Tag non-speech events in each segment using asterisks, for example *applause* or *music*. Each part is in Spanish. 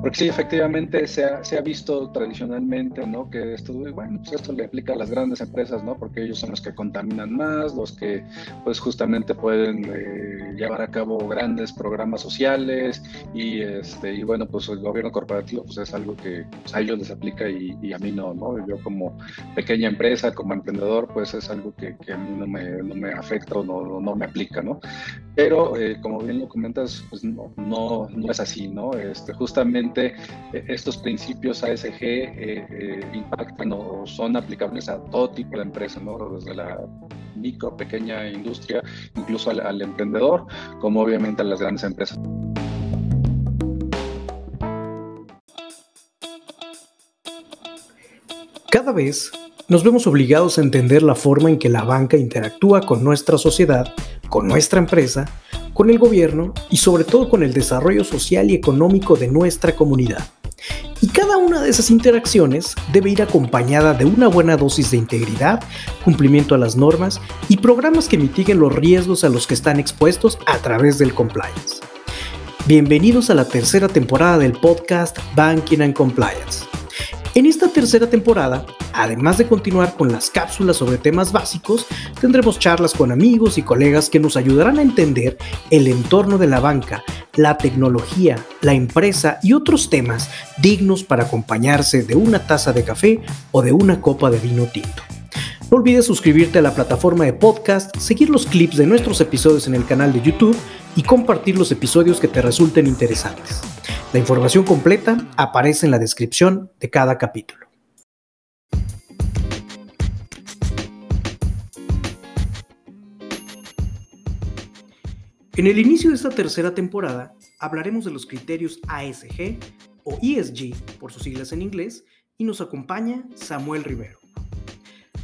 Porque sí, efectivamente se ha, se ha visto tradicionalmente, ¿no? Que esto, bueno, pues esto le aplica a las grandes empresas, ¿no? Porque ellos son los que contaminan más, los que pues justamente pueden eh, llevar a cabo grandes programas sociales y, este, y bueno, pues el gobierno corporativo pues es algo que pues, a ellos les aplica y, a mí no, ¿no? Yo como pequeña empresa, como emprendedor, pues es algo que, que a mí no me, no me afecta o no, no me aplica, ¿no? Pero eh, como bien lo comentas, pues no, no, no es así, ¿no? Este, justamente eh, estos principios ASG eh, impactan o son aplicables a todo tipo de empresa, ¿no? Desde la micro, pequeña industria, incluso al, al emprendedor, como obviamente a las grandes empresas. Cada vez nos vemos obligados a entender la forma en que la banca interactúa con nuestra sociedad, con nuestra empresa, con el gobierno y sobre todo con el desarrollo social y económico de nuestra comunidad. Y cada una de esas interacciones debe ir acompañada de una buena dosis de integridad, cumplimiento a las normas y programas que mitiguen los riesgos a los que están expuestos a través del compliance. Bienvenidos a la tercera temporada del podcast Banking and Compliance. En esta tercera temporada, además de continuar con las cápsulas sobre temas básicos, tendremos charlas con amigos y colegas que nos ayudarán a entender el entorno de la banca, la tecnología, la empresa y otros temas dignos para acompañarse de una taza de café o de una copa de vino tinto. No olvides suscribirte a la plataforma de podcast, seguir los clips de nuestros episodios en el canal de YouTube y compartir los episodios que te resulten interesantes. La información completa aparece en la descripción de cada capítulo. En el inicio de esta tercera temporada hablaremos de los criterios ASG o ESG por sus siglas en inglés y nos acompaña Samuel Rivero.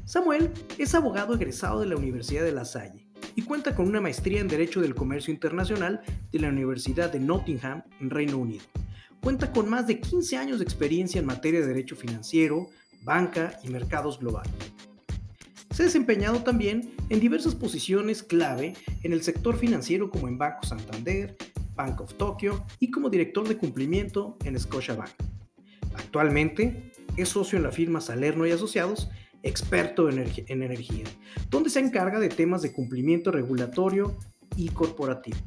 Samuel es abogado egresado de la Universidad de La Salle y cuenta con una maestría en Derecho del Comercio Internacional de la Universidad de Nottingham, en Reino Unido. Cuenta con más de 15 años de experiencia en materia de derecho financiero, banca y mercados globales. Se ha desempeñado también en diversas posiciones clave en el sector financiero como en Banco Santander, Bank of Tokyo y como director de cumplimiento en Scotiabank. Actualmente es socio en la firma Salerno y Asociados experto en, energía, donde se encarga de temas de cumplimiento regulatorio y corporativo.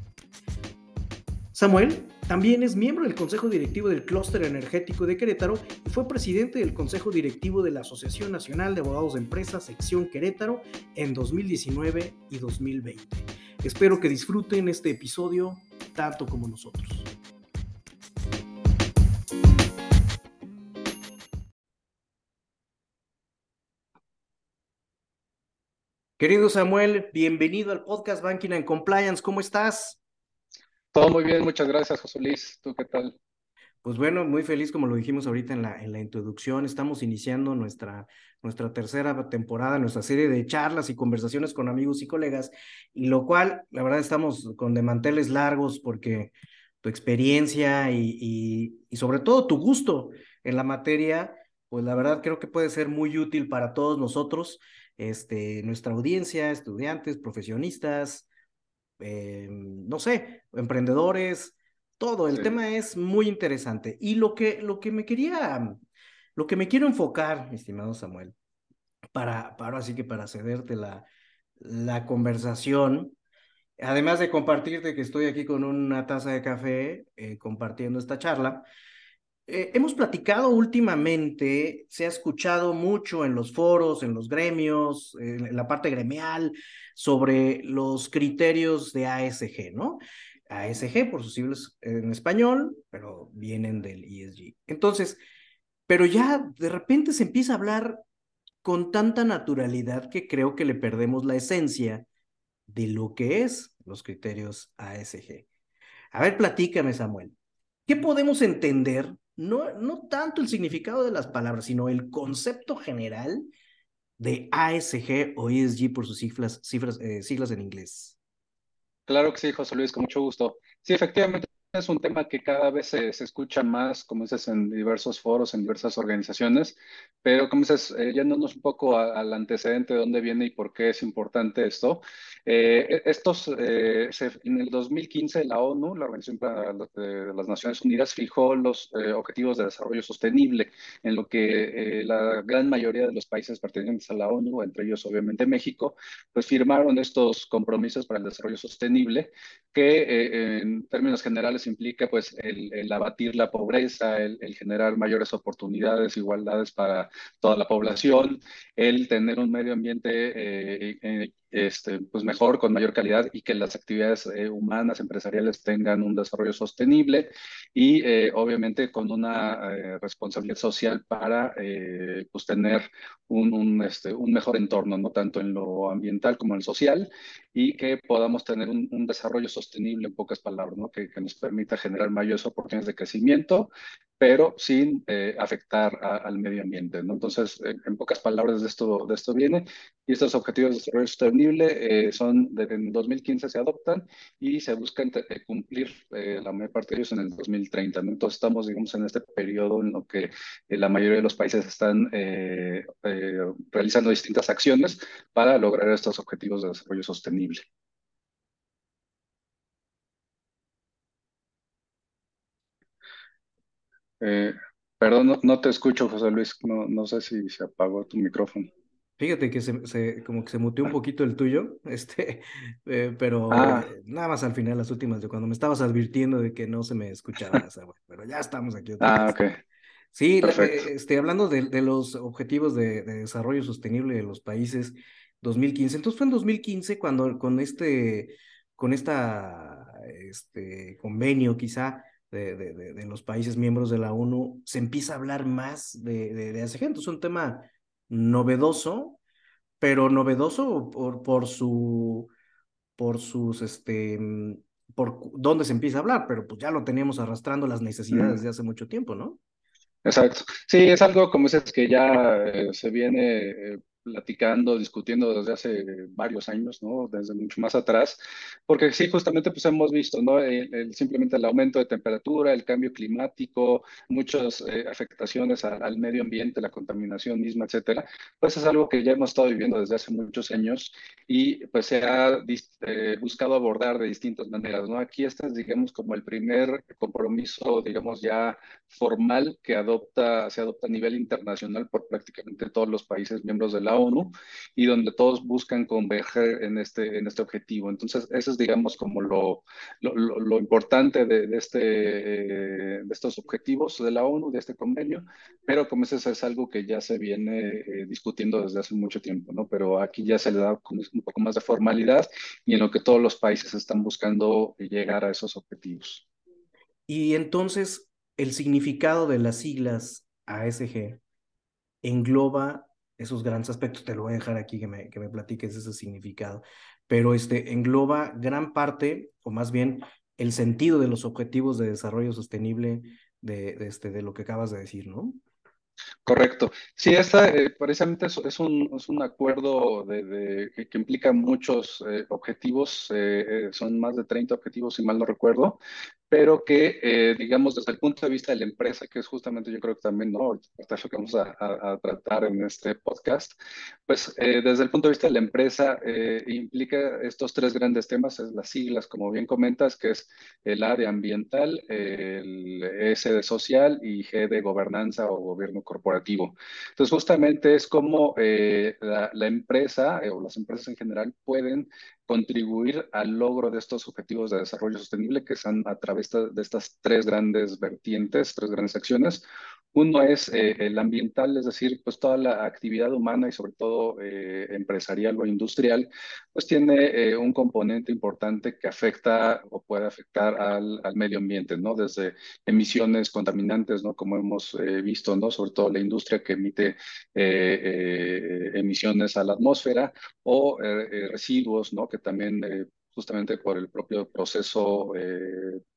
Samuel también es miembro del Consejo Directivo del Clúster Energético de Querétaro y fue presidente del Consejo Directivo de la Asociación Nacional de Abogados de Empresas Sección Querétaro en 2019 y 2020. Espero que disfruten este episodio tanto como nosotros. Querido Samuel, bienvenido al podcast Banking and Compliance. ¿Cómo estás? Todo muy bien, muchas gracias, José Luis. ¿Tú qué tal? Pues bueno, muy feliz, como lo dijimos ahorita en la, en la introducción. Estamos iniciando nuestra, nuestra tercera temporada, nuestra serie de charlas y conversaciones con amigos y colegas, y lo cual, la verdad, estamos con de manteles largos porque tu experiencia y, y sobre todo tu gusto en la materia, pues la verdad creo que puede ser muy útil para todos nosotros este, nuestra audiencia, estudiantes, profesionistas, eh, no sé, emprendedores, todo. El tema es muy interesante. Y lo que, lo que me quería, lo que me quiero enfocar, estimado Samuel, para, para así que para cederte la, la conversación, además de compartirte que estoy aquí con una taza de café eh, compartiendo esta charla, eh, hemos platicado últimamente, se ha escuchado mucho en los foros, en los gremios, en la parte gremial, sobre los criterios de ASG, ¿no? ASG por sus siglas en español, pero vienen del ESG. Entonces, pero ya de repente se empieza a hablar con tanta naturalidad que creo que le perdemos la esencia de lo que es los criterios ASG. A ver, platícame, Samuel. ¿Qué podemos entender no, tanto el significado de las palabras, sino el concepto general de ASG o ESG por sus siglas, cifras, eh, siglas en inglés. Claro que sí, José Luis, con mucho gusto. Sí, efectivamente, es un tema que cada vez se, escucha más, como dices, en diversos foros, en diversas organizaciones, pero como dices, eh, yéndonos un poco al antecedente de dónde viene y por qué es importante esto. Eh, estos, eh, en el 2015 la ONU, la Organización de las Naciones Unidas, fijó los objetivos de desarrollo sostenible, en lo que la gran mayoría de los países pertenecientes a la ONU, entre ellos obviamente México, pues firmaron estos compromisos para el desarrollo sostenible, que en términos generales implica pues el, abatir la pobreza, el, generar mayores oportunidades, igualdades para toda la población, el tener un medio ambiente eh, eh, este, pues mejor, con mayor calidad y que las actividades eh, humanas, empresariales tengan un desarrollo sostenible y obviamente con una responsabilidad social para pues tener un, este, un mejor entorno, no tanto en lo ambiental como en lo social y que podamos tener un, desarrollo sostenible en pocas palabras, ¿no? que nos permita generar mayores oportunidades de crecimiento pero sin eh, afectar al medio ambiente. ¿no? Entonces, en pocas palabras, de esto, de esto viene. Y estos objetivos de desarrollo sostenible eh, son, desde en 2015 se adoptan y se buscan eh, cumplir la mayor parte de ellos en el 2030. ¿no? Entonces, estamos, digamos, en este periodo en lo que la mayoría de los países están realizando distintas acciones para lograr estos objetivos de desarrollo sostenible. Eh, perdón, no, te escucho, José Luis. No, no sé si se apagó tu micrófono. Fíjate que se, como que se muteó un poquito el tuyo, *laughs* este, eh, pero ah. eh, nada más al final, las últimas, de cuando me estabas advirtiendo de que no se me escuchaba, pero ya estamos aquí Ah, ok. Sí, este, hablando de, de los objetivos de, de, desarrollo sostenible de los países 2015. Entonces fue en 2015 cuando con este, con esta, este convenio quizá de, de, los países miembros de la ONU, se empieza a hablar más de, de, ese gente. Es un tema novedoso, pero novedoso por, por su, por sus, este, por dónde se empieza a hablar, pero pues ya lo teníamos arrastrando las necesidades de hace mucho tiempo, ¿no? Exacto. Sí, es algo como dices que ya eh, se viene eh, platicando, discutiendo desde hace varios años, ¿no? Desde mucho más atrás, porque sí, justamente pues hemos visto, ¿no? El, simplemente el aumento de temperatura, el cambio climático, muchas eh, afectaciones al medio ambiente, la contaminación misma, etcétera, pues es algo que ya hemos estado viviendo desde hace muchos años y pues se ha eh, buscado abordar de distintas maneras, ¿no? Aquí este es, digamos, como el primer compromiso, digamos, ya formal que adopta, se adopta a nivel internacional por prácticamente todos los países miembros de la ONU y donde todos buscan converger en este, en este objetivo. Entonces, eso es, digamos, como lo, lo, importante de, este, de estos objetivos de la ONU, de este convenio, pero como ese es algo que ya se viene eh, discutiendo desde hace mucho tiempo, ¿no? Pero aquí ya se le da un poco más de formalidad y en lo que todos los países están buscando llegar a esos objetivos. Y entonces, el significado de las siglas ASG engloba esos grandes aspectos. Te lo voy a dejar aquí que me, que me platiques ese significado. Pero este engloba gran parte, o más bien el sentido de los objetivos de desarrollo sostenible de, este, de lo que acabas de decir, ¿no? Correcto. Sí, esta eh, precisamente es, un, es, un, acuerdo de, que, implica muchos eh, objetivos, eh, son más de 30 objetivos, si mal no recuerdo, pero que, eh, digamos, desde el punto de vista de la empresa, que es justamente yo creo que también, ¿no? lo que vamos a, tratar en este podcast, pues eh, desde el punto de vista de la empresa eh, implica estos tres grandes temas, es las siglas, como bien comentas, que es el A de ambiental, el S de social y G de gobernanza o gobierno corporativo. Entonces, justamente es como la, la, empresa o las empresas en general pueden contribuir al logro de estos objetivos de desarrollo sostenible que están a través de estas tres grandes vertientes, tres grandes acciones. Uno es eh, el ambiental, es decir, pues toda la actividad humana y sobre todo eh, empresarial o industrial, pues tiene eh, un componente importante que afecta o puede afectar al, al, medio ambiente, ¿no? Desde emisiones contaminantes, ¿no? Como hemos visto, ¿no? Sobre todo la industria que emite emisiones a la atmósfera o residuos, ¿no? Que también justamente por el propio proceso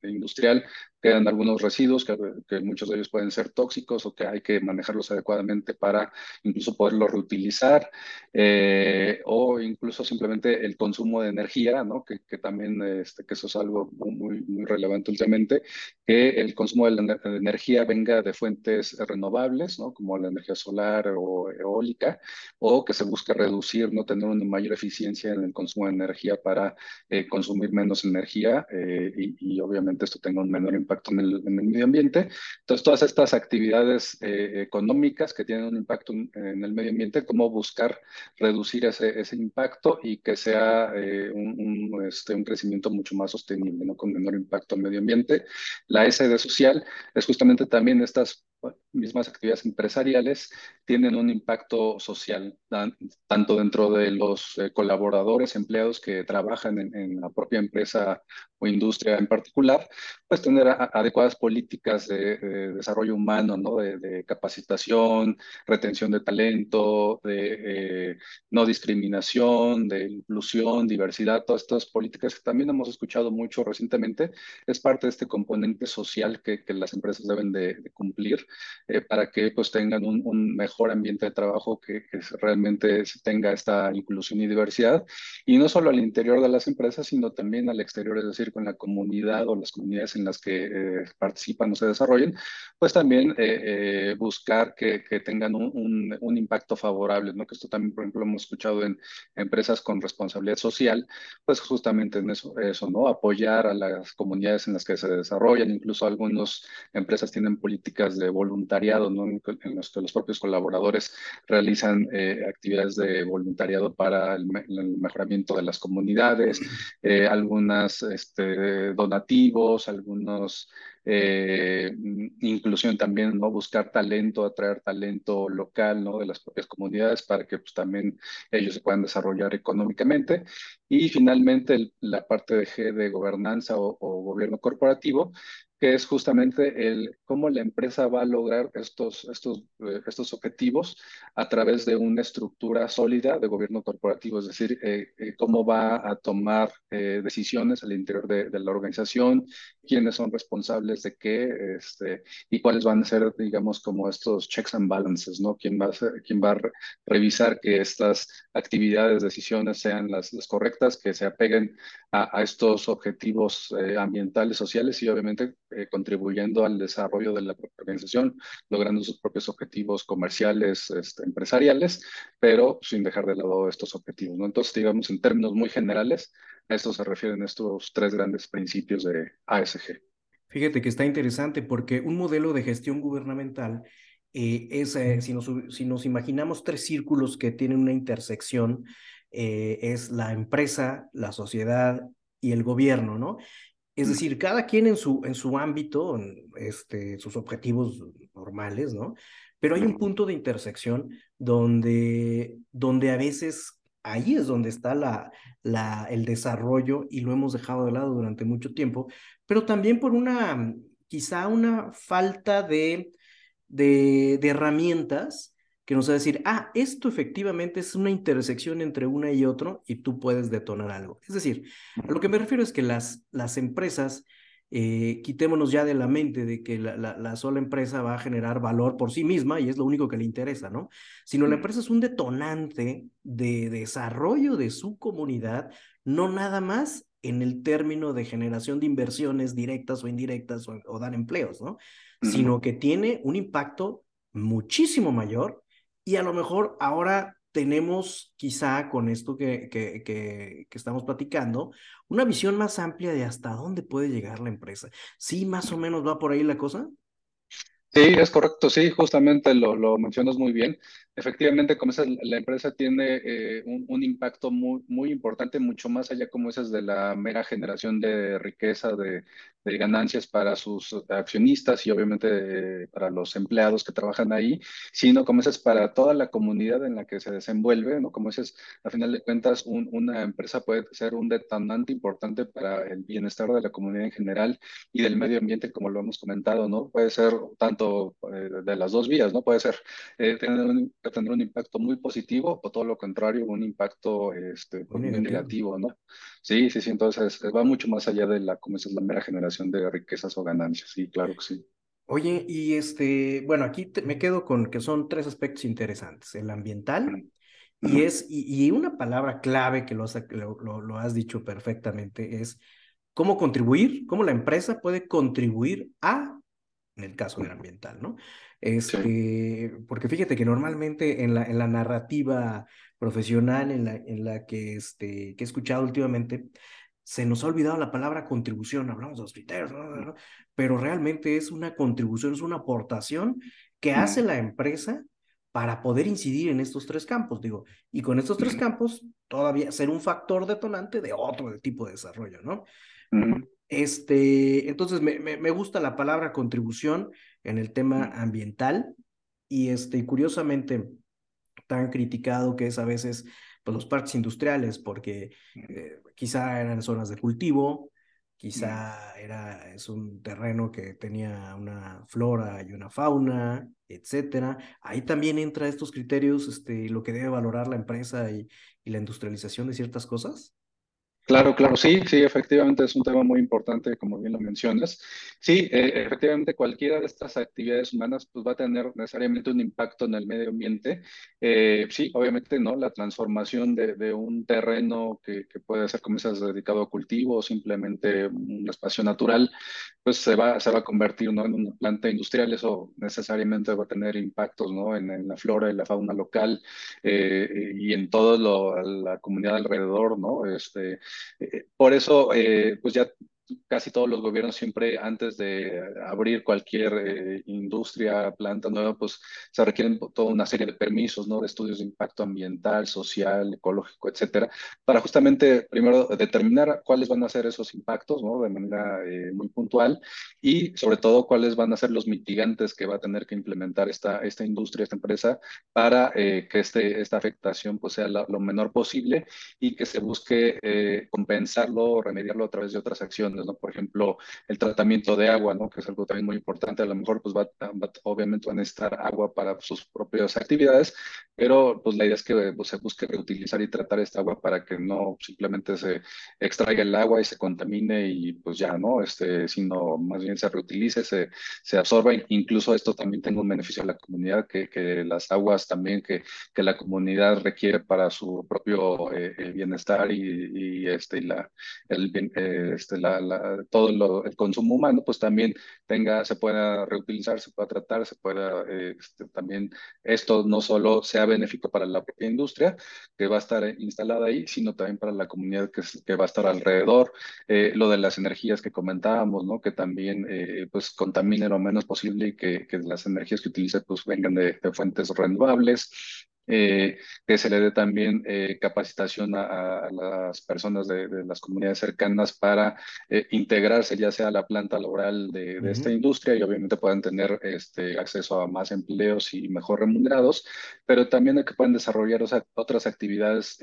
industrial quedan algunos residuos que, que, muchos de ellos pueden ser tóxicos o que hay que manejarlos adecuadamente para incluso poderlos reutilizar eh, o incluso simplemente el consumo de energía, ¿no? que, que también este, que eso es algo muy, muy relevante últimamente, que el consumo de la energía venga de fuentes renovables, ¿no? como la energía solar o eólica, o que se busque reducir, no tener una mayor eficiencia en el consumo de energía para eh, consumir menos energía eh, y, y, obviamente esto tenga un menor impacto en el, en el medio ambiente. Entonces, todas estas actividades eh, económicas que tienen un impacto en, el medio ambiente, cómo buscar reducir ese, ese impacto y que sea un, un, este, un crecimiento mucho más sostenible, ¿no? con menor impacto al medio ambiente. La SD social es justamente también estas mismas actividades empresariales tienen un impacto social, tanto dentro de los eh, colaboradores, empleados que trabajan en, en, la propia empresa o industria en particular, pues tener adecuadas políticas de, de, desarrollo humano, ¿no? De, de, capacitación, retención de talento, de eh, no discriminación, de inclusión, diversidad, todas estas políticas que también hemos escuchado mucho recientemente, es parte de este componente social que, que las empresas deben de, de cumplir eh, para que pues tengan un, un, mejor ambiente de trabajo, que, que realmente tenga esta inclusión y diversidad, y no solo al interior de las empresas, sino también al exterior, es decir, con la comunidad o las comunidades en las que eh, participan o se desarrollen, pues también eh, eh buscar que, tengan un, impacto favorable, ¿no? Que esto también, por ejemplo, lo hemos escuchado en empresas con responsabilidad social, pues justamente en eso, ¿no? Apoyar a las comunidades en las que se desarrollan, incluso algunas empresas tienen políticas de voluntariado, ¿no? En los que los propios colaboradores realizan actividades de voluntariado para el, el, mejoramiento de las comunidades, eh, algunas este, donativos, algunos eh, inclusión también, ¿no? Buscar talento, atraer talento local, ¿no? De las propias comunidades para que pues también ellos se puedan desarrollar económicamente. Y finalmente la parte de G de gobernanza o gobierno corporativo, que es justamente el cómo la empresa va a lograr estos, estos, eh, estos objetivos a través de una estructura sólida de gobierno corporativo, es decir, eh, eh, cómo va a tomar decisiones al interior de, la organización, quiénes son responsables de qué, este, y cuáles van a ser, digamos, como estos checks and balances, ¿no? ¿Quién va a, quién va revisar que estas actividades, decisiones sean las correctas, que se apeguen a, estos objetivos eh, ambientales, sociales y obviamente eh, contribuyendo al desarrollo de la organización, logrando sus propios objetivos comerciales, este, empresariales, pero sin dejar de lado estos objetivos. ¿no? Entonces, digamos, en términos muy generales, a esto se refieren estos tres grandes principios de ASG. Fíjate que está interesante porque un modelo de gestión gubernamental eh, es, si, nos, si nos imaginamos tres círculos que tienen una intersección, eh, es la empresa, la sociedad y el gobierno, ¿no? Es decir, cada quien en su, en su ámbito, este, sus objetivos normales, ¿no? Pero hay un punto de intersección donde, donde a veces ahí es donde está la, la, el desarrollo y lo hemos dejado de lado durante mucho tiempo, pero también por una, quizá una falta de, de, de herramientas que nos va a decir, ah, esto efectivamente es una intersección entre una y otro y tú puedes detonar algo. Es decir, a lo que me refiero es que las, las empresas, eh, quitémonos ya de la mente de que la, la, la, sola empresa va a generar valor por sí misma y es lo único que le interesa, ¿no? Sino la empresa es un detonante de desarrollo de su comunidad, no nada más en el término de generación de inversiones directas o indirectas o, o dar empleos, ¿no? Sino que tiene un impacto muchísimo mayor y a lo mejor ahora tenemos quizá con esto que, que, que, que, estamos platicando, una visión más amplia de hasta dónde puede llegar la empresa. ¿Sí más o menos va por ahí la cosa? Sí, es correcto, sí, justamente lo, lo mencionas muy bien. Efectivamente, como dices, la empresa tiene eh, un, un, impacto muy, muy importante, mucho más allá, como dices, de la mera generación de riqueza, de, ganancias para sus accionistas y obviamente eh, para los empleados que trabajan ahí, sino, como dices, para toda la comunidad en la que se desenvuelve, ¿no? Como dices, a final de cuentas, un, una empresa puede ser un detonante importante para el bienestar de la comunidad en general y del medio ambiente, como lo hemos comentado, ¿no? Puede ser tanto eh, de las dos vías, ¿no? Puede ser eh, tener un a tener un impacto muy positivo o todo lo contrario, un impacto este, pues, muy, negativo. ¿no? Sí, sí, sí, entonces va mucho más allá de la, como es la mera generación de riquezas o ganancias, sí, claro que sí. Oye, y este, bueno, aquí me quedo con que son tres aspectos interesantes, el ambiental, y es, y, una palabra clave que lo has, lo, has dicho perfectamente es cómo contribuir, cómo la empresa puede contribuir a, en el caso del ambiental, ¿no? Este, porque fíjate que normalmente en la, en la narrativa profesional en la, en la que, este, que he escuchado últimamente, se nos ha olvidado la palabra contribución, hablamos de los criterios, pero realmente es una contribución, es una aportación que hace la empresa para poder incidir en estos tres campos, digo, y con estos tres campos todavía ser un factor detonante de otro tipo de desarrollo, ¿no? Este, entonces me, me, gusta la palabra contribución en el tema ambiental y este, curiosamente tan criticado que es a veces pues, los parques industriales, porque eh, quizá eran zonas de cultivo, quizá era, es un terreno que tenía una flora y una fauna, etcétera. Ahí también entra estos criterios, este, lo que debe valorar la empresa y, y la industrialización de ciertas cosas. Claro, claro, sí, sí, efectivamente es un tema muy importante, como bien lo mencionas. Sí, eh, efectivamente cualquiera de estas actividades humanas pues va a tener necesariamente un impacto en el medio ambiente. Eh, sí, obviamente, ¿no? La transformación de, un terreno que, puede ser, como dices, dedicado a cultivo o simplemente un espacio natural, pues se va, a convertir, ¿no? En una planta industrial. Eso necesariamente va a tener impactos, ¿no? En, la flora y la fauna local eh, y en toda la comunidad alrededor, ¿no? Este, por eso, eh, pues ya casi todos los gobiernos siempre antes de abrir cualquier eh, industria, planta nueva, pues se requieren toda una serie de permisos, ¿no? De estudios de impacto ambiental, social, ecológico, etcétera, para justamente primero determinar cuáles van a ser esos impactos, ¿no? De manera eh, muy puntual y sobre todo cuáles van a ser los mitigantes que va a tener que implementar esta, esta industria, esta empresa, para eh, que este, esta afectación pues sea lo menor posible y que se busque compensarlo o remediarlo a través de otras acciones por ejemplo, el tratamiento de agua, ¿no? Que es algo también muy importante. A lo mejor, pues, va, obviamente van a necesitar agua para sus propias actividades, pero pues la idea es que pues, se busque reutilizar y tratar esta agua para que no simplemente se extraiga el agua y se contamine y pues ya, ¿no? Este, sino más bien se reutilice, se, se absorba. Incluso esto también tiene un beneficio a la comunidad, que, que las aguas también que, que la comunidad requiere para su propio eh, eh, bienestar y, y, este, la, el, eh, este, la, todo el consumo humano, pues también tenga, se pueda reutilizar, se pueda tratar, se pueda este, también, esto no solo sea benéfico para la propia industria que va a estar instalada ahí, sino también para la comunidad que, que va a estar alrededor. Eh, lo de las energías que comentábamos, ¿no? Que también eh, pues contamine lo menos posible y que, que las energías que utilice pues vengan de, de fuentes renovables. Eh, que se le dé también eh, capacitación a, las personas de, las comunidades cercanas para eh, integrarse ya sea a la planta laboral de, esta industria y obviamente puedan tener este, acceso a más empleos y mejor remunerados, pero también que puedan desarrollar otras actividades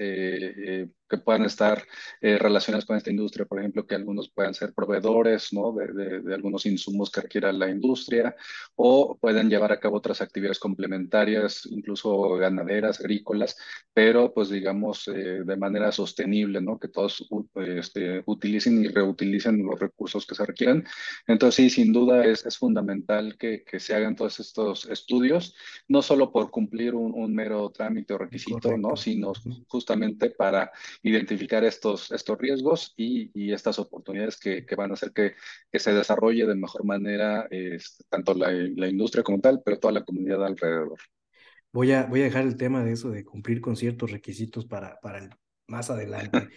que puedan estar relacionadas con esta industria, por ejemplo, que algunos puedan ser proveedores ¿no? de, de algunos insumos que requiera la industria o puedan llevar a cabo otras actividades complementarias, incluso ganaderas agrícolas, pero pues digamos eh, de manera sostenible, ¿no? Que todos este, utilicen y reutilicen los recursos que se requieran. Entonces sí, sin duda es, es fundamental que, que, se hagan todos estos estudios, no solo por cumplir un, un mero trámite o requisito, ¿no? Sino justamente para identificar estos, estos riesgos y, y estas oportunidades que, que, van a hacer que, que se desarrolle de mejor manera este, tanto la, la industria como tal, pero toda la comunidad alrededor. Voy a, voy a dejar el tema de eso, de cumplir con ciertos requisitos para, para el, más adelante.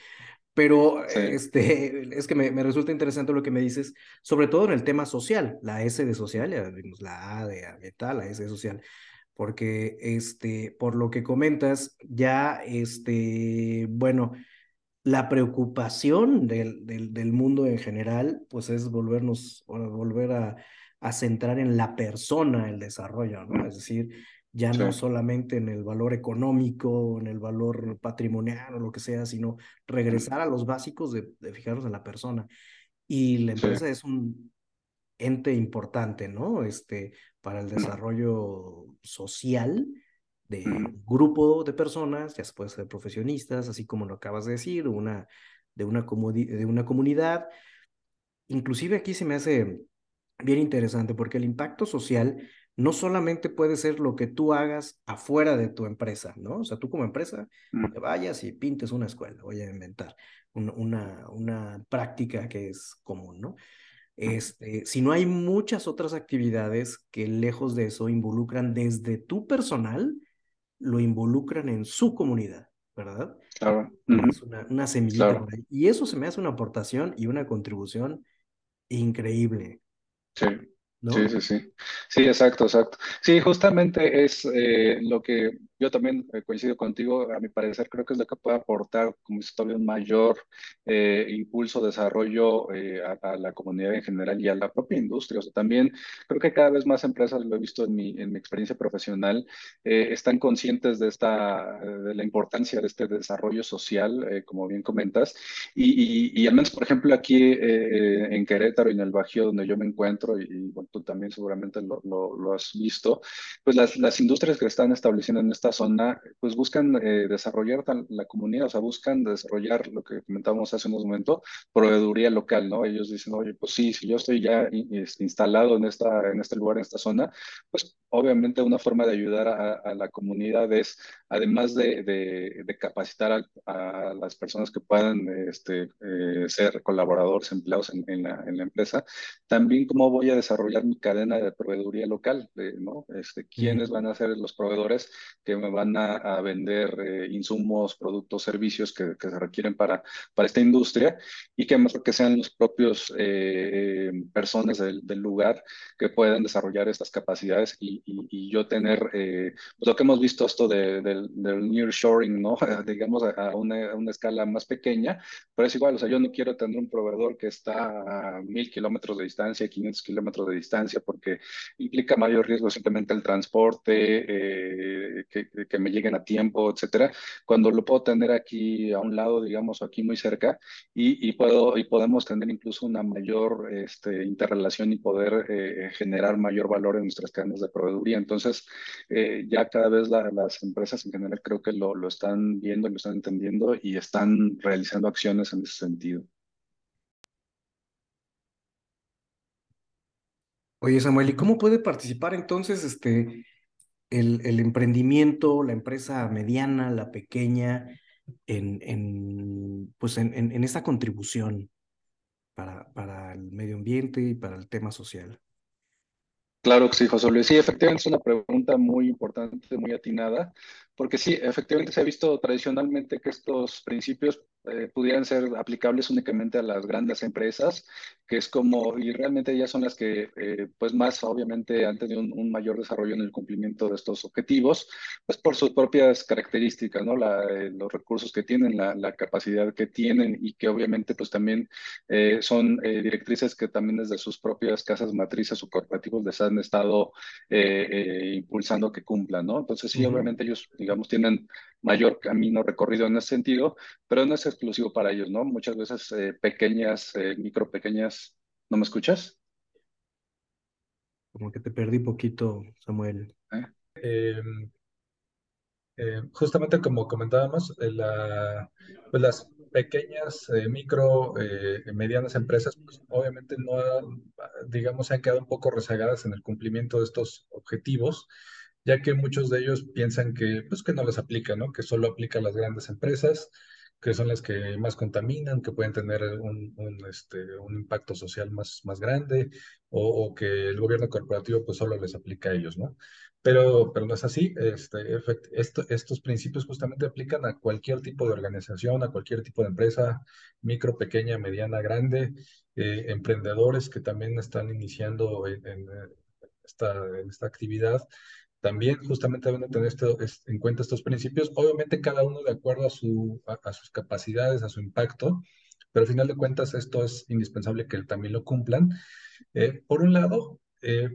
Pero *laughs* este, es que me, me, resulta interesante lo que me dices, sobre todo en el tema social, la S de social, ya vimos la A de ambiental, la S de social, porque este, por lo que comentas, ya, este, bueno, la preocupación del, del, del mundo en general, pues es volvernos, volver a, a centrar en la persona, el desarrollo, ¿no? Es decir, ya no solamente en el valor económico, en el valor patrimonial o lo que sea, sino regresar a los básicos de, fijarnos en la persona. Y la empresa es un ente importante, ¿no? Este, para el desarrollo social de un grupo de personas, ya se puede ser profesionistas, así como lo acabas de decir, una, de, una de una comunidad. Inclusive aquí se me hace bien interesante porque el impacto social no solamente puede ser lo que tú hagas afuera de tu empresa, ¿no? O sea, tú como empresa, mm. vayas y pintes una escuela, voy a inventar una, una práctica que es común, ¿no? Este, si no hay muchas otras actividades que lejos de eso involucran desde tu personal, lo involucran en su comunidad, ¿verdad? Claro. Es una, una semillita. Y eso se me hace una aportación y una contribución increíble. Sí. Sí, sí, sí. Sí, exacto, exacto. Sí, justamente es eh, lo que yo también eh, coincido contigo, a mi parecer creo que es lo que puede aportar como todavía un mayor eh, impulso, desarrollo a, la comunidad en general y a la propia industria. O sea, también creo que cada vez más empresas, lo he visto en mi, en mi experiencia profesional, están conscientes de, esta, de la importancia de este desarrollo social, como bien comentas, y, y, al menos, por ejemplo, aquí en Querétaro y en el Bajío, donde yo me encuentro, y, bueno, tú también seguramente lo, lo, has visto, pues las, las, industrias que están estableciendo en esta zona, pues buscan eh, desarrollar la comunidad, o sea, buscan desarrollar lo que comentábamos hace unos momentos, proveeduría local, ¿no? Ellos dicen, oye, pues sí, si yo estoy ya este, instalado en, esta, en este lugar, en esta zona, pues obviamente una forma de ayudar a, la comunidad es, además de, de, capacitar a, las personas que puedan este, eh, ser colaboradores, empleados en, en, la, en, la, empresa, también cómo voy a desarrollar mi cadena de proveeduría local, ¿no? Este, ¿Quiénes van a ser los proveedores que me van a, vender eh, insumos, productos, servicios que, que, se requieren para, para esta industria y que mejor que sean los propios eh, personas del, del, lugar que puedan desarrollar estas capacidades y, y, yo tener, eh, pues lo que hemos visto esto de, del, del nearshoring, ¿no? *laughs* digamos, a una, una, escala más pequeña, pero es igual, o sea, yo no quiero tener un proveedor que está a mil kilómetros de distancia, 500 kilómetros de distancia, porque implica mayor riesgo simplemente el transporte, eh, que, que, me lleguen a tiempo, etcétera, cuando lo puedo tener aquí a un lado, digamos, aquí muy cerca, y, y puedo, y podemos tener incluso una mayor este, interrelación y poder eh, generar mayor valor en nuestras cadenas de proveedor entonces, eh, ya cada vez las empresas en general creo que lo, lo están viendo, lo están entendiendo y están realizando acciones en ese sentido. Oye, Samuel, ¿y cómo puede participar entonces este, el, el emprendimiento, la empresa mediana, la pequeña, en, en pues en, en, esta contribución para, para el medio ambiente y para el tema social? Claro que sí, José Luis. Sí, efectivamente es una pregunta muy importante, muy atinada, porque sí, efectivamente se ha visto tradicionalmente que estos principios eh, pudieran ser aplicables únicamente a las grandes empresas, que es como, y realmente ellas son las que, eh, pues más obviamente han tenido un, mayor desarrollo en el cumplimiento de estos objetivos, pues por sus propias características, ¿no? La, eh, los recursos que tienen, la, la, capacidad que tienen y que obviamente pues también son directrices que también desde sus propias casas matrices o corporativos les han estado impulsando que cumplan, ¿no? Entonces sí, obviamente ellos, digamos, tienen mayor camino recorrido en ese sentido, pero no es exclusivo para ellos, ¿no? Muchas veces eh, pequeñas, eh, micro pequeñas, ¿no me escuchas? Como que te perdí poquito, Samuel. ¿Eh? Em, justamente como comentábamos, la, pues las pequeñas, micro, medianas empresas, pues obviamente no, digamos, se han quedado un poco rezagadas en el cumplimiento de estos objetivos ya que muchos de ellos piensan que, pues, que no les aplica, ¿no? Que solo aplica a las grandes empresas, que son las que más contaminan, que pueden tener un, este, un impacto social más, más grande, o, que el gobierno corporativo pues solo les aplica a ellos, ¿no? Pero, pero no es así. Este, esto, estos principios justamente aplican a cualquier tipo de organización, a cualquier tipo de empresa, micro, pequeña, mediana, grande, eh, emprendedores que también están iniciando en, esta, en esta actividad también justamente deben tener esto, en cuenta estos principios, obviamente cada uno de acuerdo a, su, a, sus capacidades, a su impacto, pero al final de cuentas esto es indispensable que también lo cumplan. Eh, por un lado, eh,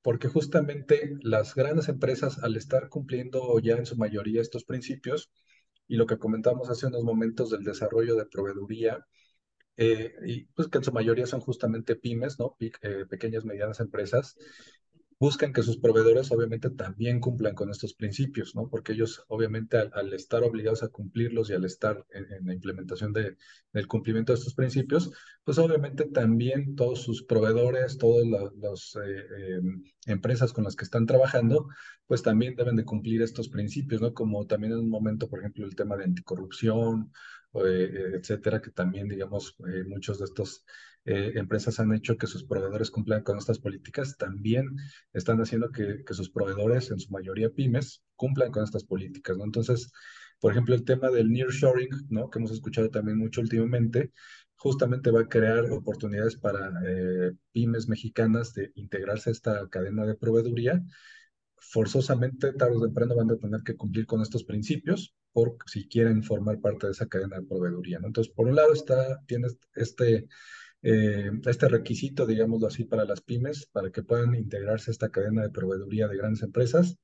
porque justamente las grandes empresas al estar cumpliendo ya en su mayoría estos principios, y lo que comentamos hace unos momentos del desarrollo de proveeduría, eh, y pues que en su mayoría son justamente pymes, ¿no? pequeñas, medianas empresas, buscan que sus proveedores obviamente también cumplan con estos principios, ¿no? Porque ellos obviamente al, estar obligados a cumplirlos y al estar en, la implementación de, del cumplimiento de estos principios, pues obviamente también todos sus proveedores, todas las eh, em, empresas con las que están trabajando, pues también deben de cumplir estos principios, ¿no? Como también en un momento, por ejemplo, el tema de anticorrupción, etcétera, que también, digamos, eh, muchos de estos eh, empresas han hecho que sus proveedores cumplan con estas políticas, también están haciendo que, sus proveedores, en su mayoría pymes, cumplan con estas políticas, ¿no? Entonces, por ejemplo, el tema del nearshoring, ¿no? Que hemos escuchado también mucho últimamente, justamente va a crear oportunidades para eh, pymes mexicanas de integrarse a esta cadena de proveeduría. Forzosamente, tarde o temprano van a tener que cumplir con estos principios por si quieren formar parte de esa cadena de proveeduría, ¿no? Entonces, por un lado está, tienes este eh, este requisito, digámoslo así, para las pymes, para que puedan integrarse a esta cadena de proveeduría de grandes empresas,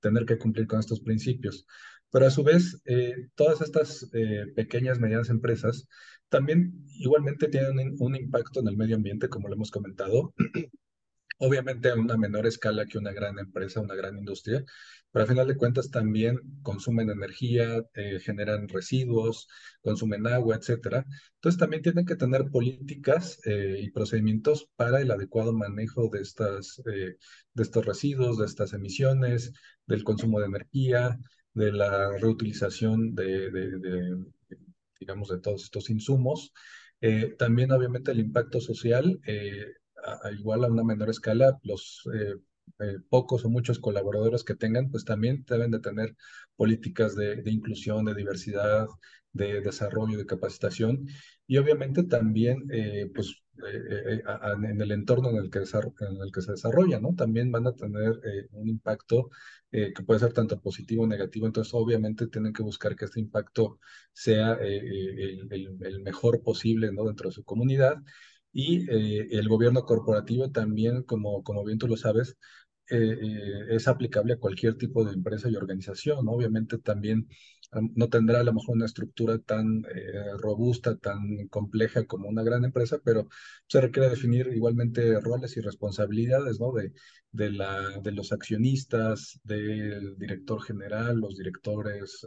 tener que cumplir con estos principios. Pero a su vez, eh, todas estas eh, pequeñas, medianas empresas también igualmente tienen un impacto en el medio ambiente, como lo hemos comentado, obviamente a una menor escala que una gran empresa, una gran industria, pero a final de cuentas también consumen energía, eh, generan residuos, consumen agua, etcétera. Entonces también tienen que tener políticas eh, y procedimientos para el adecuado manejo de, estas, eh, de estos residuos, de estas emisiones, del consumo de energía, de la reutilización de digamos, de todos estos insumos. también obviamente el impacto social igual a una menor escala, los eh, eh, pocos o muchos colaboradores que tengan, pues también deben de tener políticas de, inclusión, de diversidad, de desarrollo, de capacitación y obviamente también, eh, pues, en el entorno en el, que en el que se desarrolla, ¿no? También van a tener un impacto que puede ser tanto positivo o negativo, entonces obviamente tienen que buscar que este impacto sea el, el, mejor posible, ¿no? Dentro de su comunidad y eh, el gobierno corporativo también, como, como bien tú lo sabes, eh, eh, es aplicable a cualquier tipo de empresa y organización. Obviamente también no tendrá a lo mejor una estructura tan robusta, tan compleja como una gran empresa, pero se requiere definir igualmente roles y responsabilidades ¿no? de, de, la, de los accionistas, del director general, los directores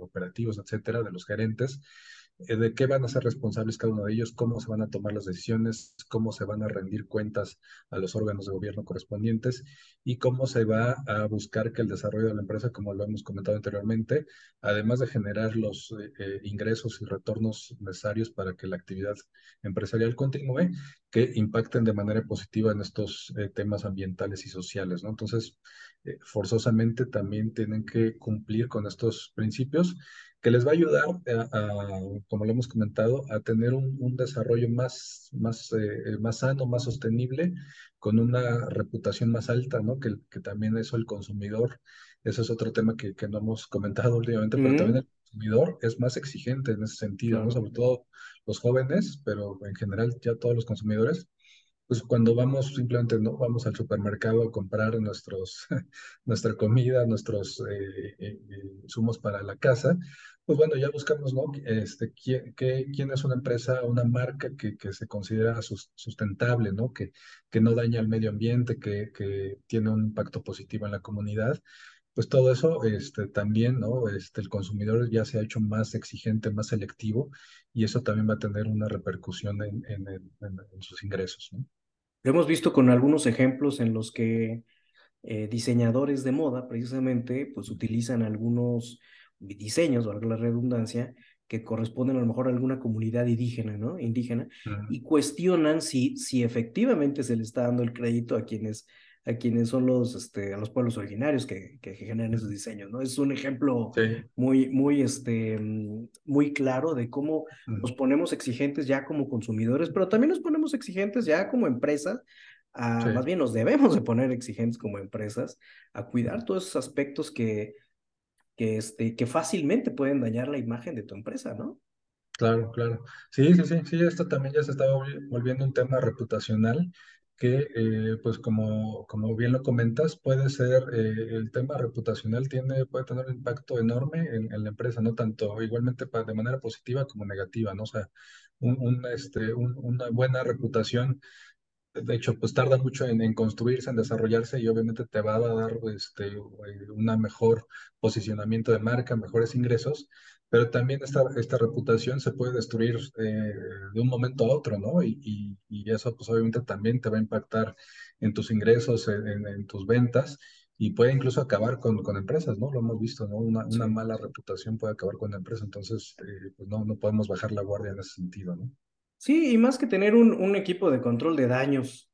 operativos, etcétera, de los gerentes de qué van a ser responsables cada uno de ellos, cómo se van a tomar las decisiones, cómo se van a rendir cuentas a los órganos de gobierno correspondientes y cómo se va a buscar que el desarrollo de la empresa, como lo hemos comentado anteriormente, además de generar los eh, eh, ingresos y retornos necesarios para que la actividad empresarial continúe, que impacten de manera positiva en estos temas ambientales y sociales, ¿no? Entonces, forzosamente también tienen que cumplir con estos principios que les va a ayudar, a, como lo hemos comentado, a tener un, desarrollo más, más, eh, más sano, más sostenible, con una reputación más alta, ¿no? Que, que también eso el consumidor, eso es otro tema que, que no hemos comentado últimamente, pero también el consumidor es más exigente en ese sentido, ¿no? Sobre todo los jóvenes, pero en general ya todos los consumidores pues cuando vamos simplemente no vamos al supermercado a comprar nuestros *laughs* nuestra comida, nuestros eh, eh, insumos para la casa, pues bueno, ya buscamos, ¿no? Este, quién, quién es una empresa, una marca que, que se considera sustentable, ¿no? Que, que no daña al medio ambiente, que, que tiene un impacto positivo en la comunidad. Pues todo eso este, también, ¿no? Este, el consumidor ya se ha hecho más exigente, más selectivo, y eso también va a tener una repercusión en, en, en, sus ingresos, ¿no? Lo hemos visto con algunos ejemplos en los que eh, diseñadores de moda, precisamente, pues utilizan algunos diseños, valga la redundancia, que corresponden a lo mejor a alguna comunidad indígena, ¿no? Indígena, y cuestionan si, si efectivamente se le está dando el crédito a quienes, a quienes son los, este, a los pueblos originarios que, que generan esos diseños, ¿no? Es un ejemplo muy, muy, este, muy claro de cómo nos ponemos exigentes ya como consumidores, pero también nos ponemos exigentes ya como empresas, más bien nos debemos de poner exigentes como empresas a cuidar todos esos aspectos que, que, este, que fácilmente pueden dañar la imagen de tu empresa, ¿no? Claro, claro. Sí, sí, sí, sí, esto también ya se está volviendo un tema reputacional que, eh, pues como, como bien lo comentas, puede ser, eh, el tema reputacional tiene, puede tener un impacto enorme en, la empresa, no tanto igualmente de manera positiva como negativa, ¿no? O sea, un, un, este, una buena reputación de hecho, pues tarda mucho en, en, construirse, en desarrollarse y obviamente te va a dar este, una mejor posicionamiento de marca, mejores ingresos, pero también esta, esta reputación se puede destruir eh, de un momento a otro, ¿no? Y, y, y, eso pues obviamente también te va a impactar en tus ingresos, en, en tus ventas y puede incluso acabar con, con, empresas, ¿no? Lo hemos visto, ¿no? Una, una mala reputación puede acabar con la empresa, entonces eh, pues no, no podemos bajar la guardia en ese sentido, ¿no? Sí, y más que tener un, un equipo de control de daños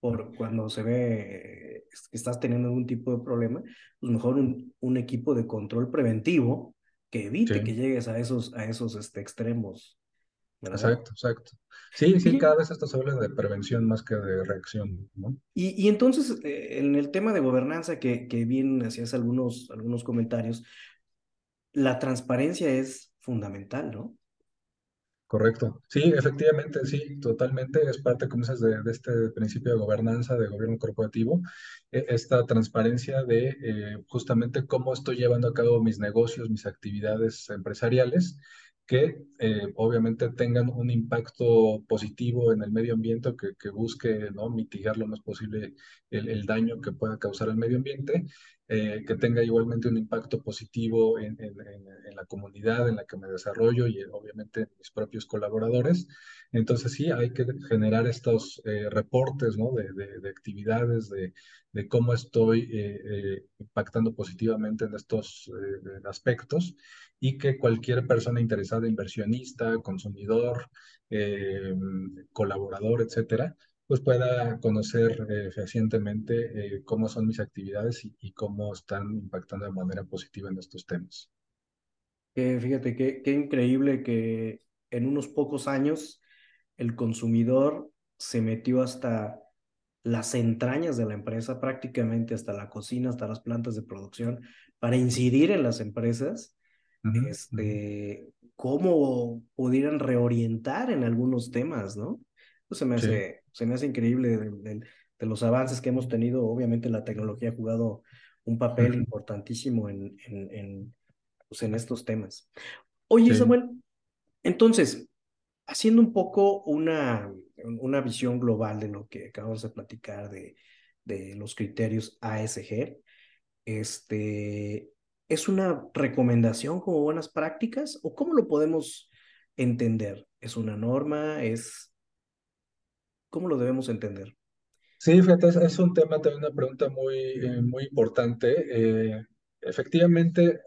por cuando se ve que estás teniendo algún tipo de problema, pues mejor un, un equipo de control preventivo que evite Sí. que llegues a esos, a esos este, extremos, ¿verdad? Exacto, exacto. Sí, sí, cada vez esto se habla de prevención más que de reacción, ¿no? y, y entonces, eh, en el tema de gobernanza que, que bien hacías algunos, algunos comentarios, la transparencia es fundamental, ¿no? Correcto. Sí, efectivamente, sí, totalmente. Es parte, como dices, de, de este principio de gobernanza, de gobierno corporativo, e- esta transparencia de eh, justamente cómo estoy llevando a cabo mis negocios, mis actividades empresariales, que eh, obviamente tengan un impacto positivo en el medio ambiente, que, que busque, ¿no? mitigar lo más posible el, el daño que pueda causar el medio ambiente eh, que tenga igualmente un impacto positivo en, en, la comunidad en la que me desarrollo y obviamente en mis propios colaboradores. Entonces sí, hay que generar estos eh, reportes ¿no? de, de, de, actividades, de, de cómo estoy eh, eh, impactando positivamente en estos eh, aspectos y que cualquier persona interesada, inversionista, consumidor, eh, colaborador, etcétera, pues pueda conocer eh, fehacientemente eh, cómo son mis actividades y, y, cómo están impactando de manera positiva en estos temas. Que fíjate qué qué increíble que en unos pocos años el consumidor se metió hasta las entrañas de la empresa, prácticamente hasta la cocina, hasta las plantas de producción, para incidir en las empresas, Uh -huh, uh este, cómo pudieran reorientar en algunos temas, ¿no? Se me Sí, hace, se me hace increíble de, de, de los avances que hemos tenido. Obviamente la tecnología ha jugado un papel importantísimo en, en, en, pues en estos temas. Oye, sí. Samuel, entonces, haciendo un poco una, una visión global de lo que acabamos de platicar de, de los criterios ASG, este, ¿es una recomendación como buenas prácticas o cómo lo podemos entender? ¿Es una norma? ¿Es cómo lo debemos entender? Sí, fíjate, es, un tema, también una pregunta muy, eh, muy importante. Eh, efectivamente,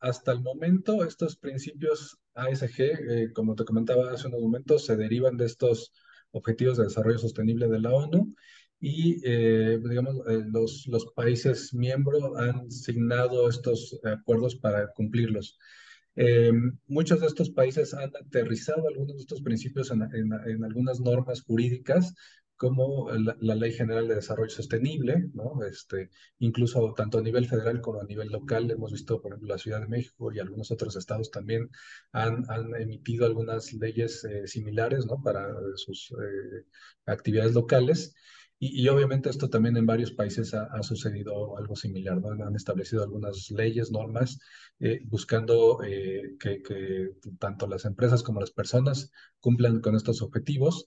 hasta el momento, estos principios ASG, eh, como te comentaba hace unos momentos, se derivan de estos Objetivos de Desarrollo Sostenible de la ONU y, eh, digamos, eh, los, los países miembros han signado estos acuerdos para cumplirlos. Eh, muchos de estos países han aterrizado algunos de estos principios en, en, en algunas normas jurídicas, como la, la, Ley General de Desarrollo Sostenible, ¿no? Este, incluso tanto a nivel federal como a nivel local, hemos visto, por ejemplo, la Ciudad de México y algunos otros estados también han, han emitido algunas leyes eh, similares, ¿no? Para sus eh, actividades locales. Y, y, obviamente esto también en varios países ha, ha sucedido algo similar, ¿no? Han establecido algunas leyes, normas, eh, buscando eh, que, que, tanto las empresas como las personas cumplan con estos objetivos,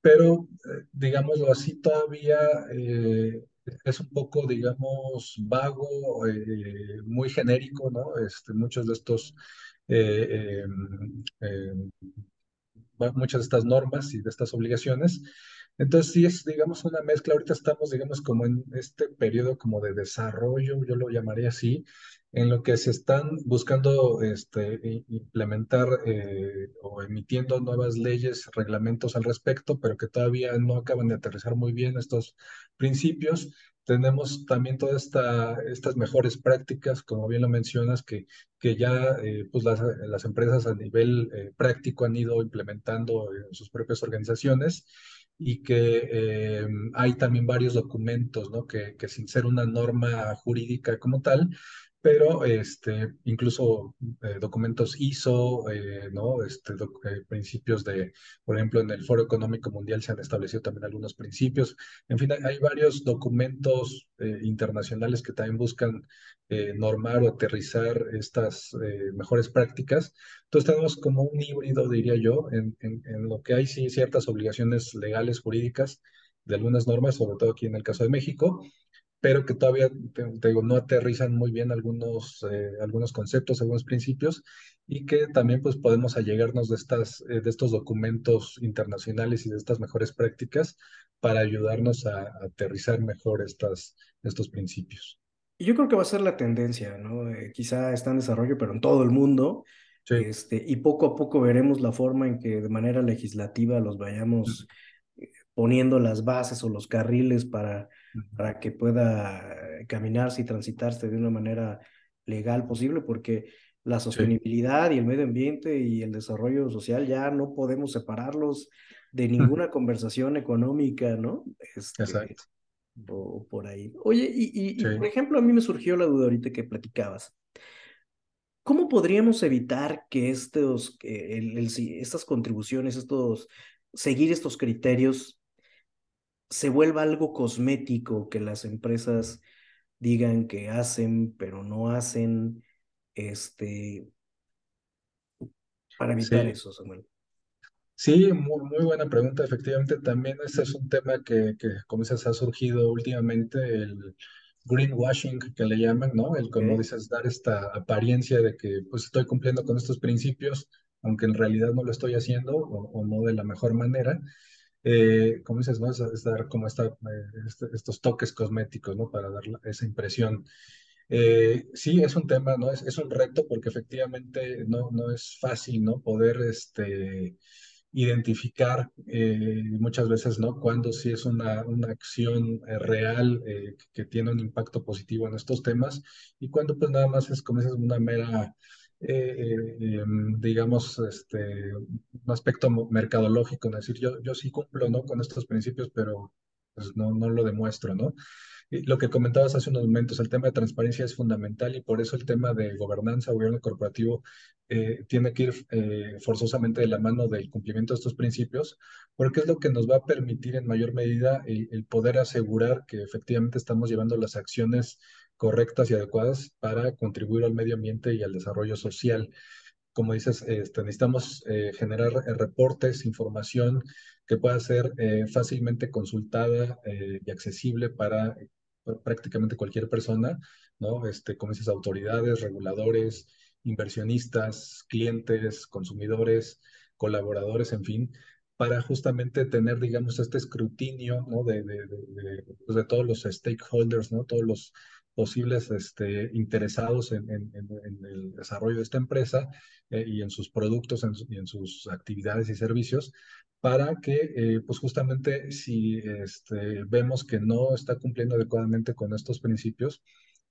pero eh, digámoslo así, todavía eh, es un poco, digamos, vago, muy genérico, ¿no? Este, muchos de estos eh, muchas de estas normas y de estas obligaciones. Entonces, sí es, digamos, una mezcla. Ahorita estamos, digamos, como en este periodo como de desarrollo, yo lo llamaría así, en lo que se están buscando este, implementar eh, o emitiendo nuevas leyes, reglamentos al respecto, pero que todavía no acaban de aterrizar muy bien estos principios. Tenemos también todas esta, estas mejores prácticas, como bien lo mencionas, que, que ya eh, pues las, las, empresas a nivel eh, práctico han ido implementando en sus propias organizaciones y que eh, hay también varios documentos, ¿no? Que, que sin ser una norma jurídica como tal, pero este, incluso eh, documentos ISO, eh, ¿no? Este, doc, eh, principios de, por ejemplo, en el Foro Económico Mundial se han establecido también algunos principios. En fin, hay, varios documentos eh, internacionales que también buscan eh, normar o aterrizar estas eh, mejores prácticas. Entonces tenemos como un híbrido, diría yo, en, en, en, lo que hay sí ciertas obligaciones legales, jurídicas, de algunas normas, sobre todo aquí en el caso de México, pero que todavía, te, digo, no aterrizan muy bien algunos, eh, algunos conceptos, algunos principios, y que también pues podemos allegarnos de, estas, eh, de estos documentos internacionales y de estas mejores prácticas para ayudarnos a, aterrizar mejor estas, estos principios. Y yo creo que va a ser la tendencia, ¿no? Eh, quizá está en desarrollo, pero en todo el mundo. Este, y poco a poco veremos la forma en que de manera legislativa los vayamos poniendo las bases o los carriles para, para que pueda caminarse y transitarse de una manera legal posible, porque la sostenibilidad y el medio ambiente y el desarrollo social ya no podemos separarlos de ninguna conversación económica, ¿no? Este, Exacto. O por ahí. Oye, y, y, por ejemplo, a mí me surgió la duda ahorita que platicabas. ¿Cómo podríamos evitar que estos, el, el, estas contribuciones, estos, seguir estos criterios se vuelva algo cosmético, que las empresas digan que hacen, pero no hacen, este, para evitar eso, Samuel. Sí, muy, muy, buena pregunta. Efectivamente, también este es un tema que, que, como dices, ha surgido últimamente, el greenwashing que le llaman, ¿no? El, como dices, dar esta apariencia de que pues estoy cumpliendo con estos principios, aunque en realidad no lo estoy haciendo o, o no de la mejor manera eh, como dices, ¿no? Es, dar como esta, eh, este, estos toques cosméticos, ¿no? Para dar esa impresión. Eh, sí, es un tema, ¿no? Es, es un reto porque efectivamente no, no es fácil, ¿no? Poder, este, identificar eh, muchas veces, ¿no? Cuando sí es una, una acción real que tiene un impacto positivo en estos temas y cuando pues nada más es como es una mera eh, em, digamos, este, un aspecto mercadológico, es decir, yo, yo sí cumplo, ¿no? Con estos principios, pero pues no, no lo demuestro, ¿no? Y lo que comentabas hace unos momentos, el tema de transparencia es fundamental y por eso el tema de gobernanza, gobierno corporativo, eh, tiene que ir eh, forzosamente de la mano del cumplimiento de estos principios, porque es lo que nos va a permitir en mayor medida el poder asegurar que efectivamente estamos llevando las acciones correctas y adecuadas para contribuir al medio ambiente y al desarrollo social. Como dices, este, necesitamos eh, generar eh, reportes, información que pueda ser eh, fácilmente consultada y accesible para prácticamente cualquier persona, ¿no? Este, como dices, autoridades, reguladores, inversionistas, clientes, consumidores, colaboradores, en fin, para justamente tener, digamos, este escrutinio, ¿no? De, de, de, pues de todos los stakeholders, ¿no? Todos los posibles este, interesados en, el desarrollo de esta empresa eh, y en sus productos y en sus actividades y servicios para que, eh, pues justamente si este, vemos que no está cumpliendo adecuadamente con estos principios,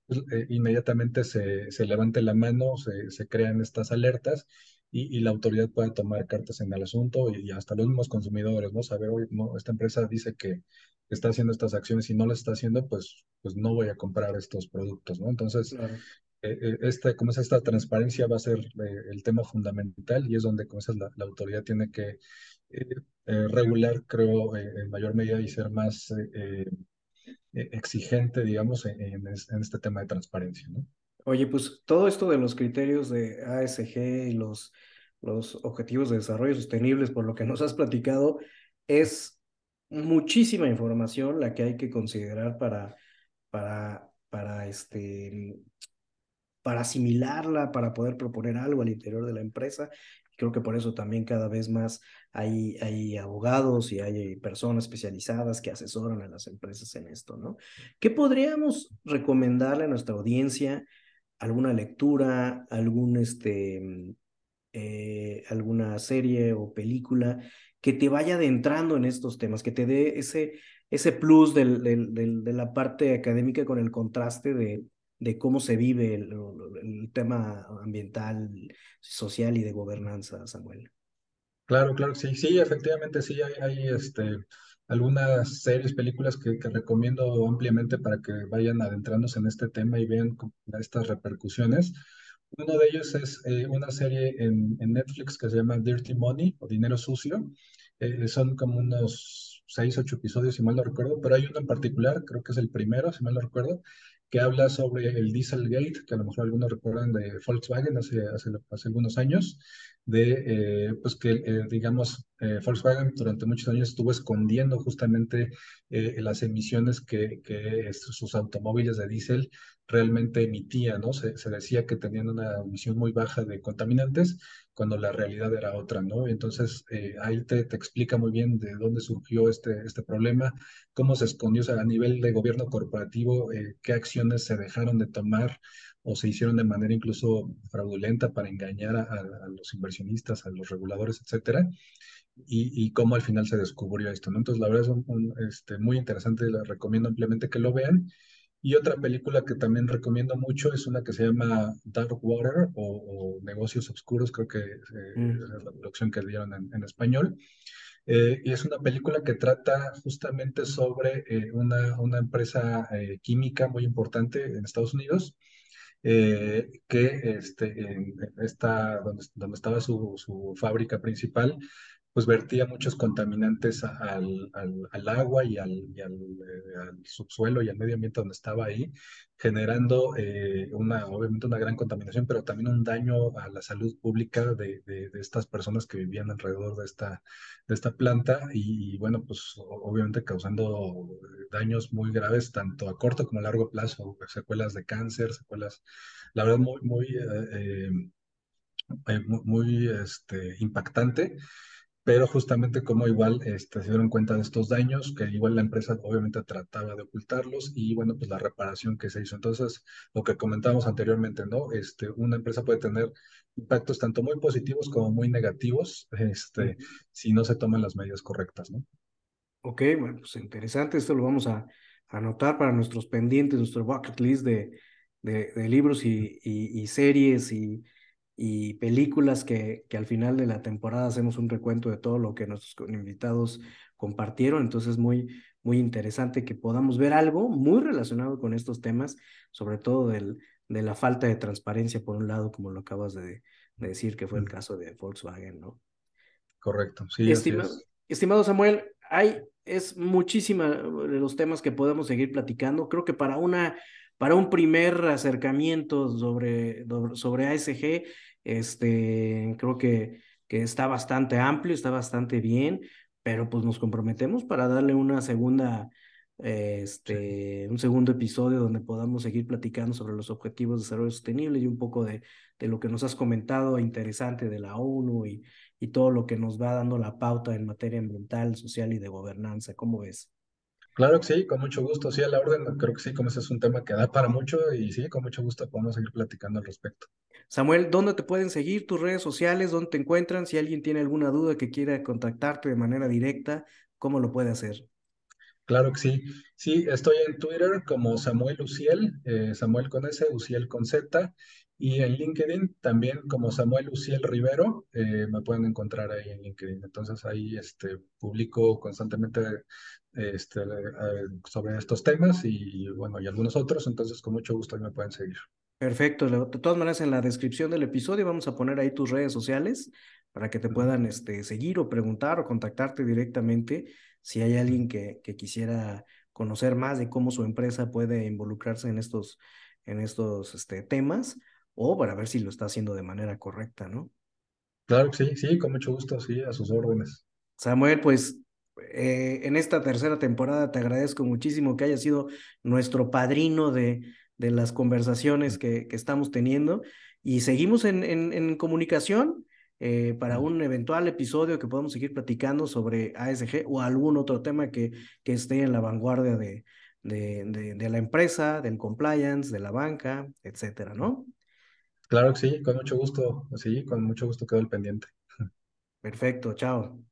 pues, eh, inmediatamente se, se, levante la mano, se, se crean estas alertas y, la autoridad pueda tomar cartas en el asunto y, hasta los mismos consumidores, ¿no? Saber, hoy, no, esta empresa dice que está haciendo estas acciones y no las está haciendo, pues, pues no voy a comprar estos productos, ¿no? Entonces, eh, este, como es esta transparencia va a ser eh, el tema fundamental y es donde, como es la, la autoridad tiene que regular, creo, en mayor medida y ser más exigente, digamos, en, en, este tema de transparencia, ¿no? Oye, pues todo esto de los criterios de ASG y los, los objetivos de desarrollo sostenibles, por lo que nos has platicado, es muchísima información la que hay que considerar para, para, para, este, para asimilarla, para poder proponer algo al interior de la empresa. Creo que por eso también cada vez más hay, hay abogados y hay personas especializadas que asesoran a las empresas en esto, ¿no? ¿Qué podríamos recomendarle a nuestra audiencia? alguna lectura, algún este, eh, alguna serie o película que te vaya adentrando en estos temas, que te dé ese, ese plus del, de la parte académica con el contraste de, de cómo se vive el, tema ambiental, social y de gobernanza, Samuel. Claro, claro, sí, sí, efectivamente sí hay, hay este, algunas series, películas que, recomiendo ampliamente para que vayan adentrándose en este tema y vean estas repercusiones. Uno de ellos es eh, una serie en, Netflix que se llama Dirty Money o Dinero Sucio. Eh, son como unos seis, ocho episodios, si mal no recuerdo, pero hay uno en particular, creo que es el primero, si mal no recuerdo, que habla sobre el Dieselgate, que a lo mejor algunos recuerdan de Volkswagen hace, hace, hace algunos años, de, eh, pues que, digamos, eh, Volkswagen durante muchos años estuvo escondiendo justamente eh, las emisiones que, que sus automóviles de diésel realmente emitían, ¿no? Se, decía que tenían una emisión muy baja de contaminantes cuando la realidad era otra, ¿no? Entonces, eh, ahí te, te, explica muy bien de dónde surgió este, este problema, cómo se escondió, a nivel de gobierno corporativo, eh, qué acciones se dejaron de tomar o se hicieron de manera incluso fraudulenta para engañar a, a los inversionistas, a los reguladores, etcétera. Y, y, cómo al final se descubrió esto, ¿no? Entonces, la verdad es un, un, este, muy interesante, les recomiendo ampliamente que lo vean. Y otra película que también recomiendo mucho es una que se llama Dark Water o, o Negocios Oscuros, creo que eh, mm. es la traducción que dieron en, en español. Eh, y es una película que trata justamente sobre eh, una, una, empresa eh, química muy importante en Estados Unidos, que este, en esta, donde, donde estaba su, su fábrica principal, pues vertía muchos contaminantes al, al, al agua y, al, y eh, al, subsuelo y al medio ambiente donde estaba ahí, generando eh, una, obviamente una gran contaminación, pero también un daño a la salud pública de, de, de estas personas que vivían alrededor de esta, de esta planta y, y, bueno, pues obviamente causando daños muy graves tanto a corto como a largo plazo, secuelas de cáncer, secuelas, la verdad, muy, muy, eh, eh muy, muy este, impactante pero justamente como igual este, se dieron cuenta de estos daños, que igual la empresa obviamente trataba de ocultarlos y bueno, pues la reparación que se hizo. Entonces, lo que comentábamos anteriormente, ¿no? Este, una empresa puede tener impactos tanto muy positivos como muy negativos, este, si no se toman las medidas correctas, ¿no? Ok, bueno, pues interesante, esto lo vamos a anotar para nuestros pendientes, nuestro bucket list de, de, de libros y, y, y series y y películas que, que al final de la temporada hacemos un recuento de todo lo que nuestros invitados compartieron. Entonces, muy, muy interesante que podamos ver algo muy relacionado con estos temas, sobre todo del, de la falta de transparencia, por un lado, como lo acabas de, de decir, que fue el caso de Volkswagen, ¿no? Correcto, sí. Estima, estimado Samuel, hay, es muchísima de los temas que podemos seguir platicando. Creo que para una para un primer acercamiento sobre, sobre ASG, este, creo que, que está bastante amplio, está bastante bien, pero pues nos comprometemos para darle una segunda, este, un segundo episodio donde podamos seguir platicando sobre los objetivos de desarrollo sostenible y un poco de, de lo que nos has comentado interesante de la ONU y, y todo lo que nos va dando la pauta en materia ambiental, social y de gobernanza. ¿Cómo ves? Claro que sí, con mucho gusto, sí, a la orden, creo que sí, como ese es un tema que da para mucho y sí, con mucho gusto podemos seguir platicando al respecto. Samuel, ¿dónde te pueden seguir tus redes sociales? ¿Dónde te encuentran? Si alguien tiene alguna duda que quiera contactarte de manera directa, ¿cómo lo puede hacer? Claro que sí. Sí, estoy en Twitter como Samuel Uciel, eh, Samuel con S, Uciel con Z, y en LinkedIn también como Samuel Uciel Rivero, eh, me pueden encontrar ahí en LinkedIn. Entonces ahí este, publico constantemente este, sobre estos temas y, bueno, y algunos otros, entonces con mucho gusto ahí me pueden seguir. Perfecto, de todas maneras en la descripción del episodio vamos a poner ahí tus redes sociales para que te puedan este, seguir o preguntar o contactarte directamente si hay alguien que, que quisiera conocer más de cómo su empresa puede involucrarse en estos, en estos este, temas o para ver si lo está haciendo de manera correcta, ¿no? Claro que sí, sí, con mucho gusto, sí, a sus órdenes. Samuel, pues eh, en esta tercera temporada te agradezco muchísimo que hayas sido nuestro padrino de, de las conversaciones que, que, estamos teniendo y seguimos en, en, en comunicación eh, para un eventual episodio que podamos seguir platicando sobre ASG o algún otro tema que, que esté en la vanguardia de, de, de, de la empresa, del compliance, de la banca, etcétera, ¿no? Claro que sí, con mucho gusto, sí, con mucho gusto quedo el pendiente. Perfecto, chao.